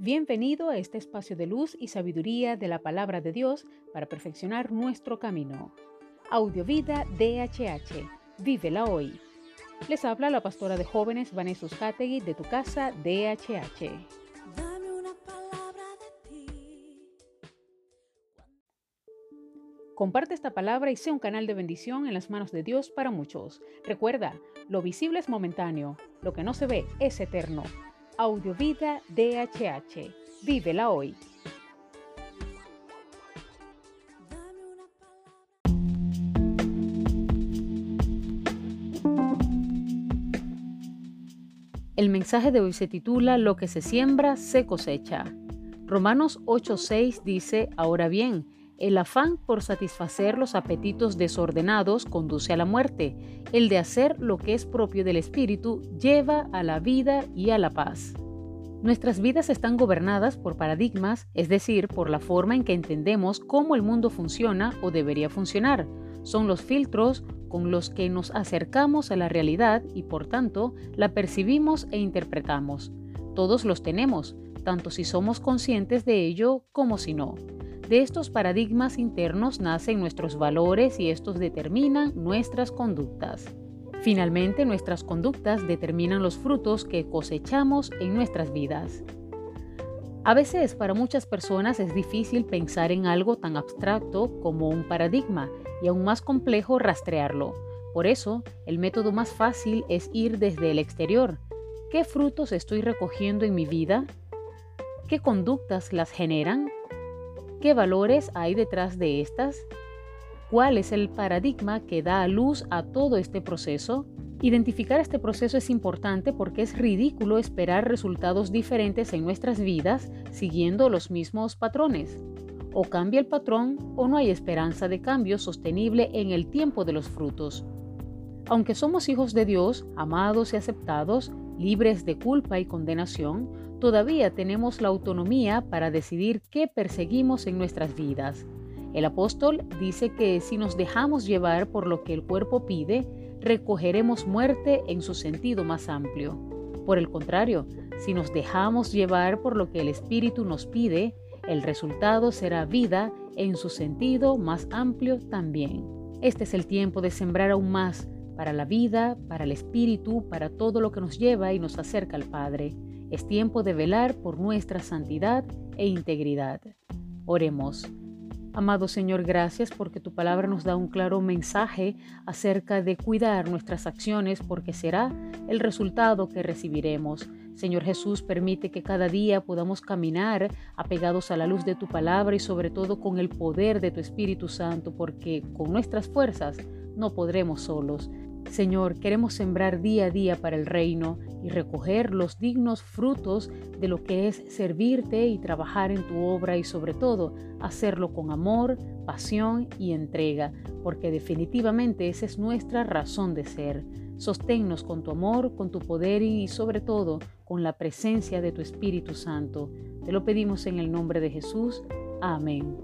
Bienvenido a este espacio de luz y sabiduría de la palabra de Dios para perfeccionar nuestro camino. Audiovida DHH. Vívela hoy. Les habla la pastora de jóvenes Vanessa Hategui de tu casa DHH. Comparte esta palabra y sea un canal de bendición en las manos de Dios para muchos. Recuerda, lo visible es momentáneo, lo que no se ve es eterno. Audiovida DHH. Vívela hoy. El mensaje de hoy se titula Lo que se siembra se cosecha. Romanos 8:6 dice, Ahora bien, el afán por satisfacer los apetitos desordenados conduce a la muerte. El de hacer lo que es propio del Espíritu lleva a la vida y a la paz. Nuestras vidas están gobernadas por paradigmas, es decir, por la forma en que entendemos cómo el mundo funciona o debería funcionar. Son los filtros con los que nos acercamos a la realidad y por tanto la percibimos e interpretamos. Todos los tenemos, tanto si somos conscientes de ello como si no. De estos paradigmas internos nacen nuestros valores y estos determinan nuestras conductas. Finalmente, nuestras conductas determinan los frutos que cosechamos en nuestras vidas. A veces para muchas personas es difícil pensar en algo tan abstracto como un paradigma y aún más complejo rastrearlo. Por eso, el método más fácil es ir desde el exterior. ¿Qué frutos estoy recogiendo en mi vida? ¿Qué conductas las generan? ¿Qué valores hay detrás de estas? ¿Cuál es el paradigma que da luz a todo este proceso? Identificar este proceso es importante porque es ridículo esperar resultados diferentes en nuestras vidas siguiendo los mismos patrones. O cambia el patrón o no hay esperanza de cambio sostenible en el tiempo de los frutos. Aunque somos hijos de Dios, amados y aceptados, libres de culpa y condenación, todavía tenemos la autonomía para decidir qué perseguimos en nuestras vidas. El apóstol dice que si nos dejamos llevar por lo que el cuerpo pide, recogeremos muerte en su sentido más amplio. Por el contrario, si nos dejamos llevar por lo que el Espíritu nos pide, el resultado será vida en su sentido más amplio también. Este es el tiempo de sembrar aún más para la vida, para el espíritu, para todo lo que nos lleva y nos acerca al Padre. Es tiempo de velar por nuestra santidad e integridad. Oremos. Amado Señor, gracias porque tu palabra nos da un claro mensaje acerca de cuidar nuestras acciones porque será el resultado que recibiremos. Señor Jesús, permite que cada día podamos caminar apegados a la luz de tu palabra y sobre todo con el poder de tu Espíritu Santo, porque con nuestras fuerzas no podremos solos. Señor, queremos sembrar día a día para el reino y recoger los dignos frutos de lo que es servirte y trabajar en tu obra y sobre todo hacerlo con amor, pasión y entrega, porque definitivamente esa es nuestra razón de ser. Sosténnos con tu amor, con tu poder y sobre todo con la presencia de tu Espíritu Santo. Te lo pedimos en el nombre de Jesús. Amén.